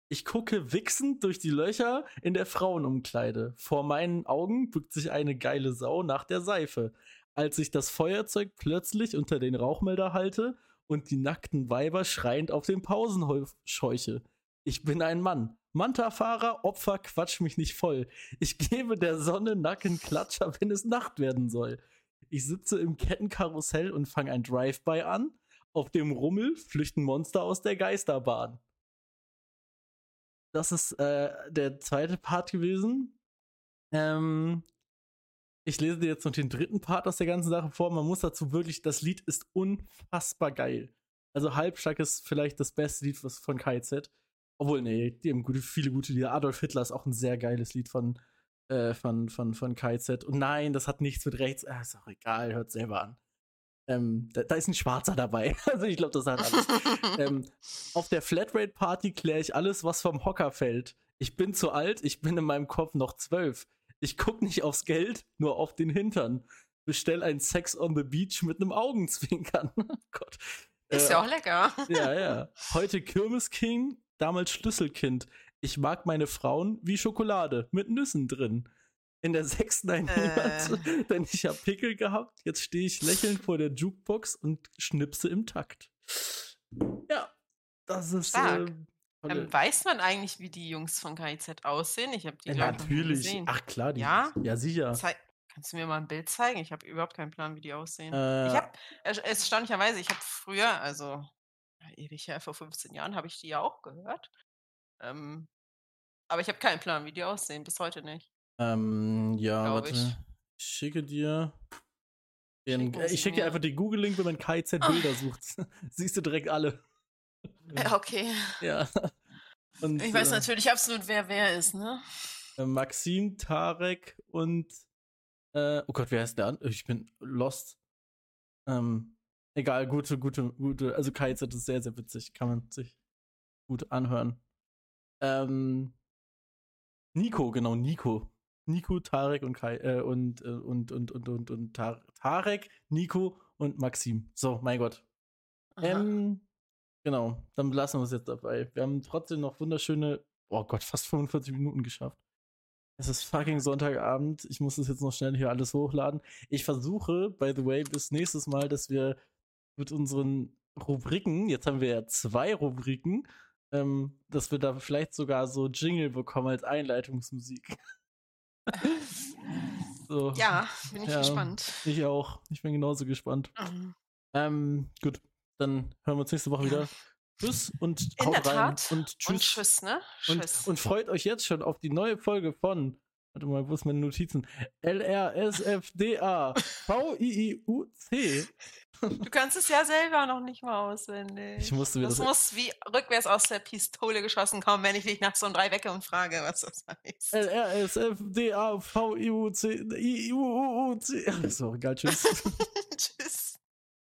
Ich gucke wichsend durch die Löcher in der Frauenumkleide. Vor meinen Augen bückt sich eine geile Sau nach der Seife. Als ich das Feuerzeug plötzlich unter den Rauchmelder halte und die nackten Weiber schreiend auf den Pausenhof scheuche. Ich bin ein Mann. Manta-Fahrer, Opfer, quatsch mich nicht voll. Ich gebe der Sonne Nackenklatscher, wenn es Nacht werden soll. Ich sitze im Kettenkarussell und fange ein Drive-by an. Auf dem Rummel flüchten Monster aus der Geisterbahn. Das ist äh, der zweite Part gewesen. Ähm, ich lese dir jetzt noch den dritten Part aus der ganzen Sache vor. Man muss dazu wirklich, das Lied ist unfassbar geil. Also Halbstark ist vielleicht das beste Lied was von KZ. Obwohl, nee, die haben gute, viele gute Lieder. Adolf Hitler ist auch ein sehr geiles Lied von, äh, von, von, von KZ. Und nein, das hat nichts mit rechts. Ah, ist auch egal, hört selber an. Ähm, da, da ist ein Schwarzer dabei. Also ich glaube, das hat alles. ähm, auf der Flatrate-Party kläre ich alles, was vom Hocker fällt. Ich bin zu alt, ich bin in meinem Kopf noch zwölf. Ich guck nicht aufs Geld, nur auf den Hintern. Bestell ein Sex on the Beach mit einem Augenzwinkern. Oh Gott. Ist Äh, ja auch lecker. ja, ja. Heute Kirmesking, damals Schlüsselkind. Ich mag meine Frauen wie Schokolade mit Nüssen drin. In der sechsten ein Äh. Niemand, denn ich hab Pickel gehabt. Jetzt stehe ich lächelnd vor der Jukebox und schnipse im Takt. Ja, das ist Stark. Ähm, weiß man eigentlich, wie die Jungs von KIZ aussehen? Ich habe die Ja, nie natürlich. gesehen. Ach klar, die, Ja? ja sicher. Zei Kannst du mir mal ein Bild zeigen? Ich habe überhaupt keinen Plan, wie die aussehen. Äh, Ich habe, erstaunlicherweise, ich habe früher, also ja, ewig her, vor 15 Jahren, habe ich die ja auch gehört. Ähm, aber ich habe keinen Plan, wie die aussehen, bis heute nicht. ähm, ja, warte. ich. Ich schicke dir. Den, äh, ich schicke dir einfach den Google-Link, wenn man KZ Ah. Bilder sucht. Siehst du direkt alle. Ja, okay. Ja. Und, Ich weiß äh, natürlich absolut, wer wer ist, ne? äh, Maxim, Tarek und äh, oh Gott, wer heißt der? Ich bin lost. Ähm, egal, gute, gute, gute. Also KZ ist sehr, sehr witzig. Kann man sich gut anhören. Ähm, Nico, genau, Nico. Nico, Tarek und Kai, äh, und, äh, und, und, und, und, und Tar Tarek, Nico und Maxim. So, mein Gott. Ähm, genau, dann belassen wir es jetzt dabei. Wir haben trotzdem noch wunderschöne, oh Gott, fast 45 Minuten geschafft. Es ist fucking Sonntagabend. Ich muss das jetzt noch schnell hier alles hochladen. Ich versuche, by the way, bis nächstes Mal, dass wir mit unseren Rubriken, jetzt haben wir ja zwei Rubriken, ähm, dass wir da vielleicht sogar so Jingle bekommen als Einleitungsmusik. so, ja, bin ich Ja. gespannt. ich auch. Ich bin genauso gespannt. Mhm. Ähm, gut, dann hören wir uns nächste Woche wieder. Tschüss und In haut der rein Tat. und tschüss. Und tschüss, ne? Und, Tschüss. und freut euch jetzt schon auf die neue Folge von, warte mal, wo ist meine Notizen? LRSFDA VIIUC. du kannst es ja selber noch nicht mal auswendig. Ich musste mir das das, muss wie rückwärts aus der Pistole geschossen kommen, wenn ich dich nach so einem drei wecke und frage, was das heißt. LRSFDA VIUC IUUC. So, egal, tschüss. Tschüss.